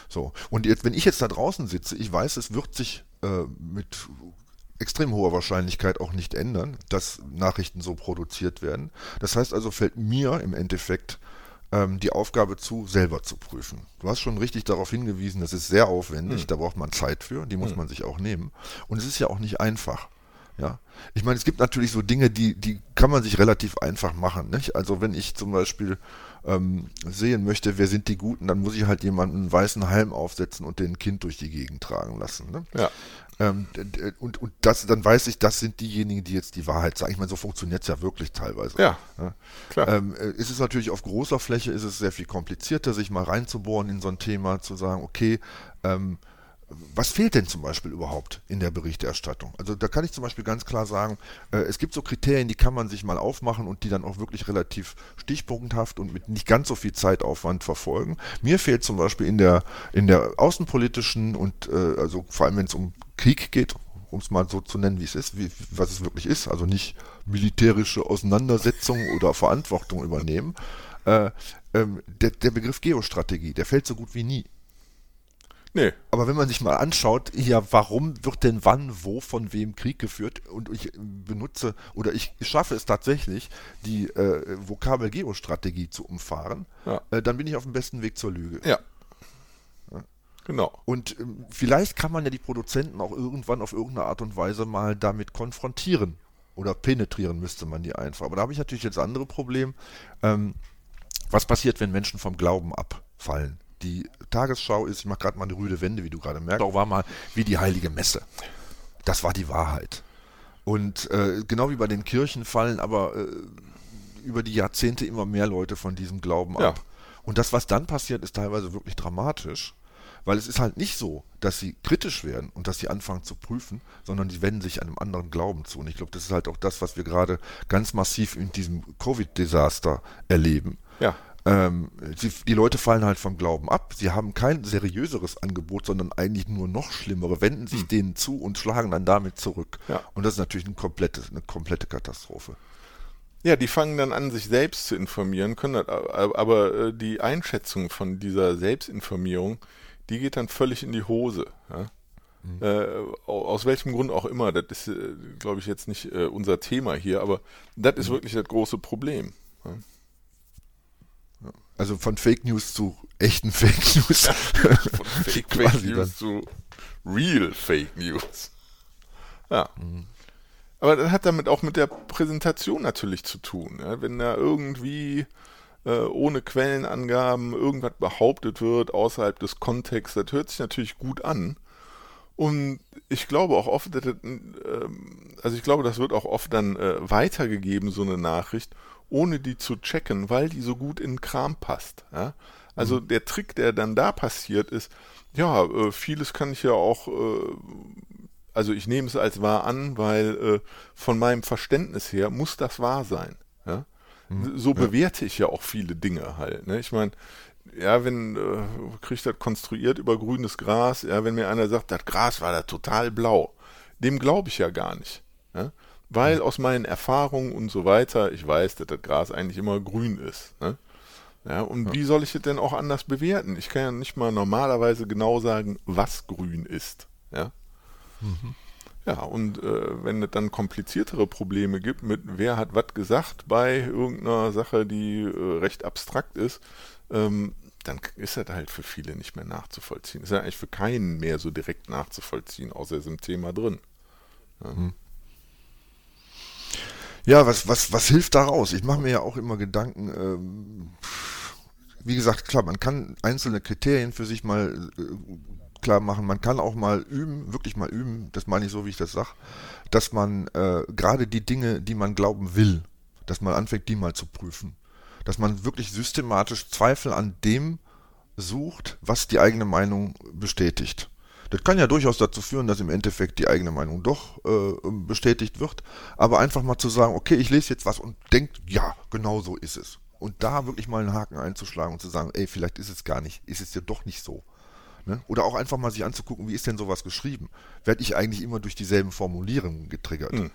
So. Und jetzt, wenn ich jetzt da draußen sitze, ich weiß, es wird sich äh, mit extrem hoher Wahrscheinlichkeit auch nicht ändern, dass Nachrichten so produziert werden. Das heißt also, fällt mir im Endeffekt ähm, die Aufgabe zu, selber zu prüfen. Du hast schon richtig darauf hingewiesen, das ist sehr aufwendig, hm. da braucht man Zeit für, die muss hm. man sich auch nehmen. Und es ist ja auch nicht einfach. Ja, ich meine, es gibt natürlich so Dinge, die, die kann man sich relativ einfach machen. Nicht? Also wenn ich zum Beispiel ähm, sehen möchte, wer sind die Guten, dann muss ich halt jemanden einen weißen Halm aufsetzen und den Kind durch die Gegend tragen lassen. Ne? Ja. Ähm, und, und das, dann weiß ich, das sind diejenigen, die jetzt die Wahrheit sagen. Ich meine, so funktioniert es ja wirklich teilweise.
Ja,
klar. Ähm, äh, ist es natürlich auf großer Fläche, ist es sehr viel komplizierter, sich mal reinzubohren in so ein Thema, zu sagen, okay, ähm, was fehlt denn zum Beispiel überhaupt in der Berichterstattung? Also da kann ich zum Beispiel ganz klar sagen, äh, es gibt so Kriterien, die kann man sich mal aufmachen und die dann auch wirklich relativ stichpunkthaft und mit nicht ganz so viel Zeitaufwand verfolgen. Mir fehlt zum Beispiel in der, in der außenpolitischen und äh, also vor allem wenn es um Krieg geht, um es mal so zu nennen, wie es ist, wie, was es wirklich ist, also nicht militärische Auseinandersetzungen oder Verantwortung übernehmen. Äh, ähm, der, der Begriff Geostrategie, der fällt so gut wie nie. Nee. Aber wenn man sich mal anschaut, ja, warum wird denn wann, wo, von wem Krieg geführt und ich benutze oder ich schaffe es tatsächlich, die äh, Vokabel Geostrategie zu umfahren, ja. äh, dann bin ich auf dem besten Weg zur Lüge.
Ja. ja. Genau.
Und ähm, vielleicht kann man ja die Produzenten auch irgendwann auf irgendeine Art und Weise mal damit konfrontieren. Oder penetrieren müsste man die einfach. Aber da habe ich natürlich jetzt andere Problem. Ähm, was passiert, wenn Menschen vom Glauben abfallen? Die Tagesschau ist, ich mache gerade mal eine rüde Wende, wie du gerade merkst, auch war mal wie die heilige Messe. Das war die Wahrheit. Und äh, genau wie bei den Kirchen fallen aber äh, über die Jahrzehnte immer mehr Leute von diesem Glauben ab. Ja. Und das, was dann passiert, ist teilweise wirklich dramatisch, weil es ist halt nicht so, dass sie kritisch werden und dass sie anfangen zu prüfen, sondern die wenden sich einem anderen Glauben zu. Und ich glaube, das ist halt auch das, was wir gerade ganz massiv in diesem Covid-Desaster erleben.
Ja
ähm, sie, die Leute fallen halt vom Glauben ab. Sie haben kein seriöseres Angebot, sondern eigentlich nur noch schlimmere, wenden sich hm. denen zu und schlagen dann damit zurück.
Ja.
Und das ist natürlich eine komplette, eine komplette Katastrophe.
Ja, die fangen dann an, sich selbst zu informieren, können das, aber äh, die Einschätzung von dieser Selbstinformierung, die geht dann völlig in die Hose. Ja? Mhm. Äh, aus welchem Grund auch immer, das ist, äh, glaube ich, jetzt nicht unser Thema hier, aber das ist mhm. wirklich das große Problem. Ja?
Also von Fake News zu echten Fake News.
von Fake, Fake News dann. zu Real Fake News. Ja. Mhm. Aber das hat damit auch mit der Präsentation natürlich zu tun. Ja? Wenn da irgendwie äh, ohne Quellenangaben irgendwas behauptet wird außerhalb des Kontexts, das hört sich natürlich gut an. Und ich glaube auch oft, das, äh, also ich glaube, das wird auch oft dann äh, weitergegeben, so eine Nachricht, ohne die zu checken, weil die so gut in den Kram passt. Ja? Also mhm. der Trick, der dann da passiert, ist, ja, äh, vieles kann ich ja auch, äh, also ich nehme es als wahr an, weil äh, von meinem Verständnis her muss das wahr sein. Ja? Mhm. So bewerte ich ja auch viele Dinge halt. Ne? Ich meine, ja, wenn, äh, kriegt das konstruiert über grünes Gras, ja, wenn mir einer sagt, das Gras war da total blau, dem glaube ich ja gar nicht. Ja? Weil aus meinen Erfahrungen und so weiter, ich weiß, dass das Gras eigentlich immer grün ist. Ne? Ja, und ja. wie soll ich es denn auch anders bewerten? Ich kann ja nicht mal normalerweise genau sagen, was grün ist. Ja, mhm. ja und äh, wenn es dann kompliziertere Probleme gibt mit wer hat was gesagt bei irgendeiner Sache, die äh, recht abstrakt ist, ähm, dann ist das halt für viele nicht mehr nachzuvollziehen. Ist ja eigentlich für keinen mehr so direkt nachzuvollziehen, außer er ist im Thema drin. Ja. Mhm.
Ja, was, was, was hilft daraus? Ich mache mir ja auch immer Gedanken, ähm, wie gesagt, klar, man kann einzelne Kriterien für sich mal äh, klar machen. Man kann auch mal üben, wirklich mal üben, das meine ich so, wie ich das sage, dass man äh, gerade die Dinge, die man glauben will, dass man anfängt, die mal zu prüfen. Dass man wirklich systematisch Zweifel an dem sucht, was die eigene Meinung bestätigt. Das kann ja durchaus dazu führen, dass im Endeffekt die eigene Meinung doch äh, bestätigt wird. Aber einfach mal zu sagen, okay, ich lese jetzt was und denkt, ja, genau so ist es. Und da wirklich mal einen Haken einzuschlagen und zu sagen, ey, vielleicht ist es gar nicht, ist es ja doch nicht so. Ne? Oder auch einfach mal sich anzugucken, wie ist denn sowas geschrieben? Werde ich eigentlich immer durch dieselben Formulierungen getriggert? Mhm.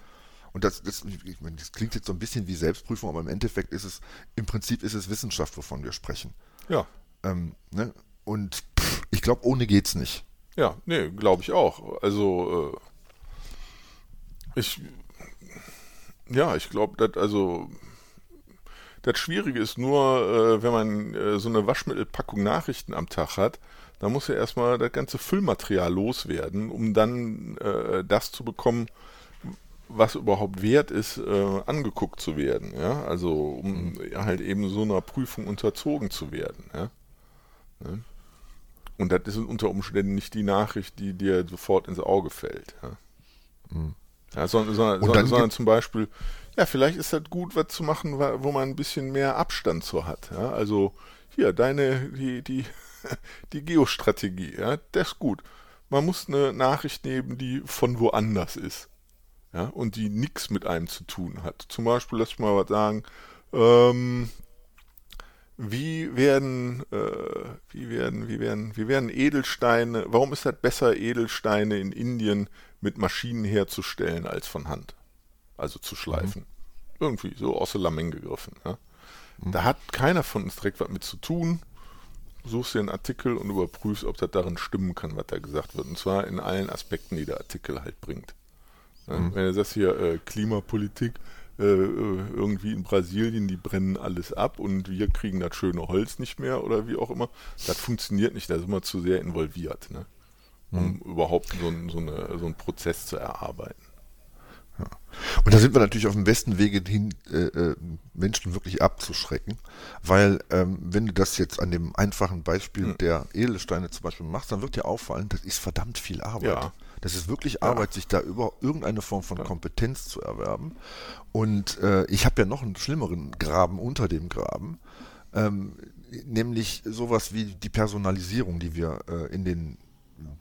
Und das, das, das, klingt jetzt so ein bisschen wie Selbstprüfung, aber im Endeffekt ist es, im Prinzip ist es Wissenschaft, wovon wir sprechen.
Ja.
Ähm, ne? Und pff, ich glaube, ohne geht's nicht.
Ja, nee, glaube ich auch. Also, äh, ich, ja, ich glaube, dass, also, das Schwierige ist nur, äh, wenn man äh, so eine Waschmittelpackung Nachrichten am Tag hat, da muss ja erstmal das ganze Füllmaterial loswerden, um dann äh, das zu bekommen, was überhaupt wert ist, äh, angeguckt zu werden. Ja? Also um mhm. halt eben so einer Prüfung unterzogen zu werden. Ja? ja? Und das ist unter Umständen nicht die Nachricht, die dir sofort ins Auge fällt. Ja. Mhm. Ja, sondern, sondern, sondern zum Beispiel, ja, vielleicht ist das gut, was zu machen, wo man ein bisschen mehr Abstand zu hat. Ja? Also hier, deine, die, die, die Geostrategie, ja, das ist gut. man muss eine Nachricht nehmen, die von woanders ist. Ja, und die nichts mit einem zu tun hat. Zum Beispiel, lass ich mal was sagen, ähm, wie werden, äh, wie werden, wie werden, wie werden Edelsteine, warum ist das besser, Edelsteine in Indien mit Maschinen herzustellen als von Hand? Also zu schleifen. Mhm. Irgendwie so aus der Lameng gegriffen. Ja? Mhm. Da hat keiner von uns direkt was mit zu tun suchst dir einen Artikel und überprüfst, ob das darin stimmen kann, was da gesagt wird. Und zwar in allen Aspekten, die der Artikel halt bringt. Mhm. Wenn du sagst hier äh, Klimapolitik, irgendwie in Brasilien, die brennen alles ab und wir kriegen das schöne Holz nicht mehr oder wie auch immer, das funktioniert nicht, da sind wir zu sehr involviert, ne? um mhm. überhaupt so, so, eine, so einen Prozess zu erarbeiten.
Ja. Und da sind wir natürlich auf dem besten Wege hin, äh, äh, Menschen wirklich abzuschrecken, weil ähm, wenn du das jetzt an dem einfachen Beispiel hm. der Edelsteine zum Beispiel machst, dann wird dir auffallen, das ist verdammt viel Arbeit. Ja. Das ist wirklich Arbeit, ja. sich da über irgendeine Form von ja. Kompetenz zu erwerben. Und äh, ich habe ja noch einen schlimmeren Graben unter dem Graben, ähm, nämlich sowas wie die Personalisierung, die wir äh, in den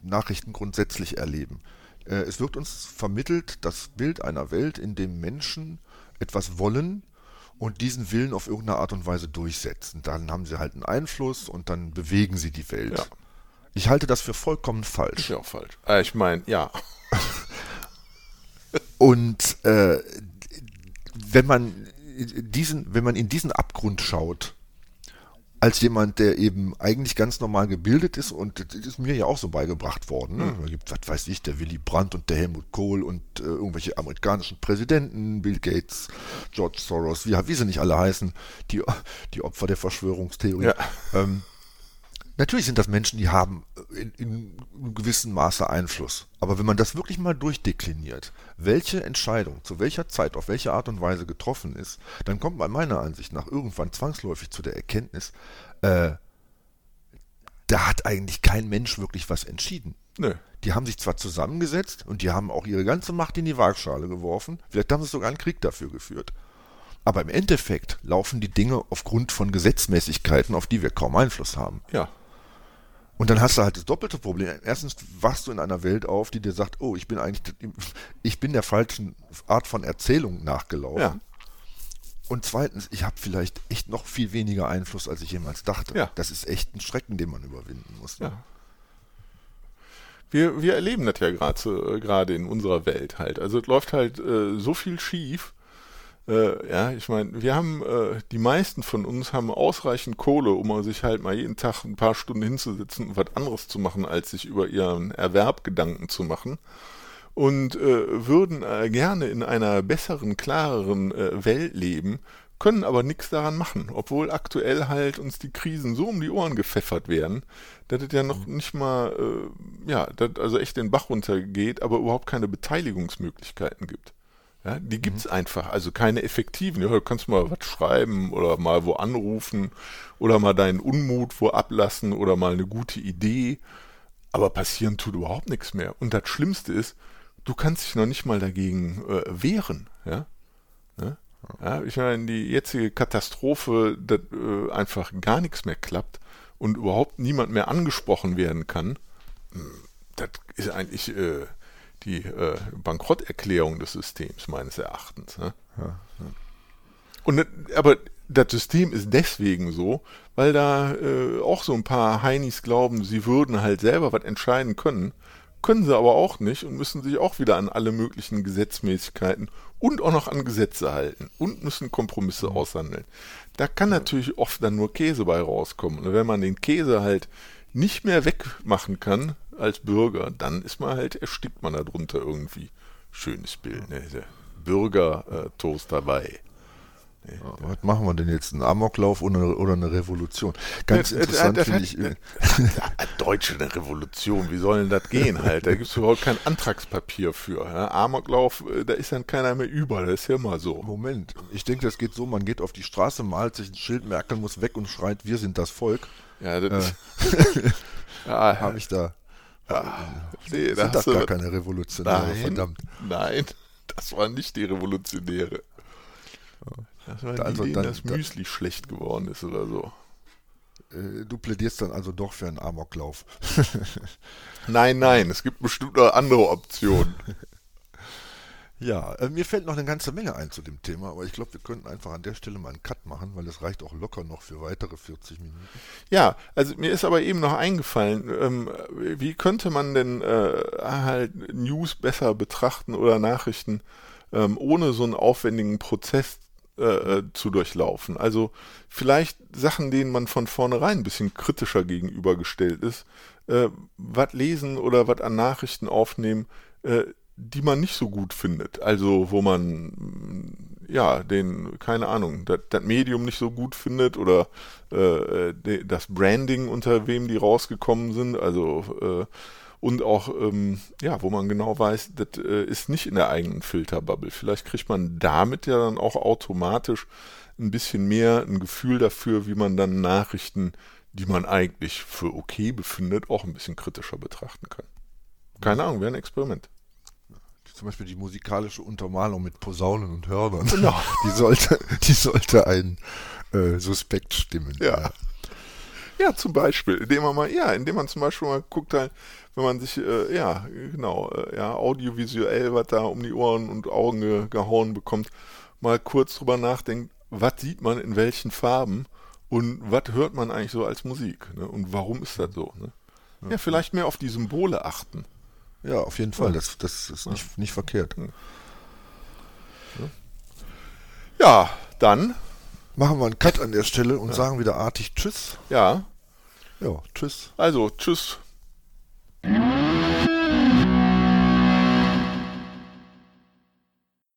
Nachrichten grundsätzlich erleben. Äh, es wird uns vermittelt das Bild einer Welt, in dem Menschen etwas wollen und diesen Willen auf irgendeine Art und Weise durchsetzen. Dann haben sie halt einen Einfluss und dann bewegen sie die Welt. Ja. Ich halte das für vollkommen falsch.
Ist ja auch falsch. Äh, ich meine, ja.
und äh, wenn man diesen, wenn man in diesen Abgrund schaut, als jemand, der eben eigentlich ganz normal gebildet ist und das ist mir ja auch so beigebracht worden. Ne? Mhm. Da gibt, was weiß ich, der Willy Brandt und der Helmut Kohl und äh, irgendwelche amerikanischen Präsidenten, Bill Gates, George Soros, wie, wie sie nicht alle heißen, die, die Opfer der Verschwörungstheorie. Ja. Ähm, Natürlich sind das Menschen, die haben äh, in, in einem gewissen Maße Einfluss. Aber wenn man das wirklich mal durchdekliniert, welche Entscheidung zu welcher Zeit auf welche Art und Weise getroffen ist, dann kommt man meiner Ansicht nach irgendwann zwangsläufig zu der Erkenntnis, äh, da hat eigentlich kein Mensch wirklich was entschieden. Nö. Die haben sich zwar zusammengesetzt und die haben auch ihre ganze Macht in die Waagschale geworfen, vielleicht haben sie sogar einen Krieg dafür geführt. Aber im Endeffekt laufen die Dinge aufgrund von Gesetzmäßigkeiten, auf die wir kaum Einfluss haben.
Ja.
Und dann hast du halt das doppelte Problem. Erstens wachst du in einer Welt auf, die dir sagt, oh, ich bin eigentlich, ich bin der falschen Art von Erzählung nachgelaufen. Ja. Und zweitens, ich habe vielleicht echt noch viel weniger Einfluss, als ich jemals dachte. Ja. Das ist echt ein Schrecken, den man überwinden muss. Ne? Ja.
Wir, wir erleben das ja gerade äh, in unserer Welt halt. Also es läuft halt äh, so viel schief, äh, ja, ich meine, wir haben, äh, die meisten von uns haben ausreichend Kohle, um sich halt mal jeden Tag ein paar Stunden hinzusetzen und was anderes zu machen, als sich über ihren Erwerb Gedanken zu machen. Und äh, würden äh, gerne in einer besseren, klareren äh, Welt leben, können aber nichts daran machen, obwohl aktuell halt uns die Krisen so um die Ohren gepfeffert werden, dass es ja noch nicht mal, äh, ja, dass also echt den Bach runtergeht, aber überhaupt keine Beteiligungsmöglichkeiten gibt. Ja, die gibt's mhm. einfach, also keine effektiven. Ja, du kannst mal was schreiben oder mal wo anrufen oder mal deinen Unmut wo ablassen oder mal eine gute Idee. Aber passieren tut überhaupt nichts mehr. Und das Schlimmste ist, du kannst dich noch nicht mal dagegen äh, wehren. Ja? ja? Ja? ich meine, die jetzige Katastrophe, dass äh, einfach gar nichts mehr klappt und überhaupt niemand mehr angesprochen werden kann, hm, das ist eigentlich äh, die äh, Bankrotterklärung des Systems meines Erachtens. Ne? Ja, ja. Und aber das System ist deswegen so, weil da äh, auch so ein paar Heinis glauben, sie würden halt selber was entscheiden können, können sie aber auch nicht und müssen sich auch wieder an alle möglichen Gesetzmäßigkeiten und auch noch an Gesetze halten und müssen Kompromisse mhm. aushandeln. Da kann natürlich oft dann nur Käse bei rauskommen. Und wenn man den Käse halt nicht mehr wegmachen kann, als Bürger, dann ist man halt, erstickt man darunter irgendwie. Schönes Bild, ne? Bürger-Toast dabei.
Nee, ja, was machen wir denn jetzt? Ein Amoklauf oder eine, oder eine Revolution? Ganz ja, interessant finde ich. Ja,
Deutsche eine Revolution, wie soll denn das gehen halt? Da gibt es überhaupt kein Antragspapier für. Ja? Amoklauf, äh, da ist dann keiner mehr über, das ist ja immer so.
Moment, ich denke, das geht so, man geht auf die Straße, malt sich ein Schild, Merkel muss weg und schreit, wir sind das Volk. Ja, das äh, ja, habe ich da Ah, nee, sind das gar keine Revolutionäre,
nein, verdammt. Nein, das waren nicht die Revolutionäre. Das waren also die, denen dann, das Müsli dann, schlecht geworden ist oder so.
äh, du plädierst dann also doch für einen Amoklauf.
nein, nein, es gibt bestimmt noch andere Optionen.
Ja, äh, mir fällt noch eine ganze Menge ein zu dem Thema, aber ich glaube, wir könnten einfach an der Stelle mal einen Cut machen, weil es reicht auch locker noch für weitere 40 Minuten.
Ja, also mir ist aber eben noch eingefallen, ähm, wie könnte man denn äh, halt News besser betrachten oder Nachrichten, ähm, ohne so einen aufwendigen Prozess äh, äh zu durchlaufen. Also vielleicht Sachen, denen man von vornherein ein bisschen kritischer gegenübergestellt ist, äh, was lesen oder was an Nachrichten aufnehmen, äh, die man nicht so gut findet. Also wo man ja den, keine Ahnung, das Medium nicht so gut findet oder äh, de, das Branding, unter wem die rausgekommen sind, also äh, und auch, ähm, ja, wo man genau weiß, das äh, ist nicht in der eigenen Filterbubble. Vielleicht kriegt man damit ja dann auch automatisch ein bisschen mehr ein Gefühl dafür, wie man dann Nachrichten, die man eigentlich für okay befindet, auch ein bisschen kritischer betrachten kann. Keine Ahnung, wäre ein Experiment
zum Beispiel die musikalische Untermalung mit Posaunen und Hörnern. Genau. Die sollte, die sollte ein äh, Suspekt stimmen.
Ja. Ja, zum Beispiel, indem man mal, ja, indem man zum Beispiel mal guckt halt, wenn man sich, äh, ja, genau, äh, ja, audiovisuell was da um die Ohren und Augen ge gehauen bekommt, mal kurz drüber nachdenkt, was sieht man in welchen Farben und was hört man eigentlich so als Musik, ne? Und warum ist das so, ne? Ja, vielleicht mehr auf die Symbole achten.
Ja, auf jeden Fall. Das, das ist nicht, nicht verkehrt.
Ja, dann
machen wir einen Cut an der Stelle und ja. sagen wieder artig Tschüss.
Ja.
Ja, Tschüss.
Also, Tschüss.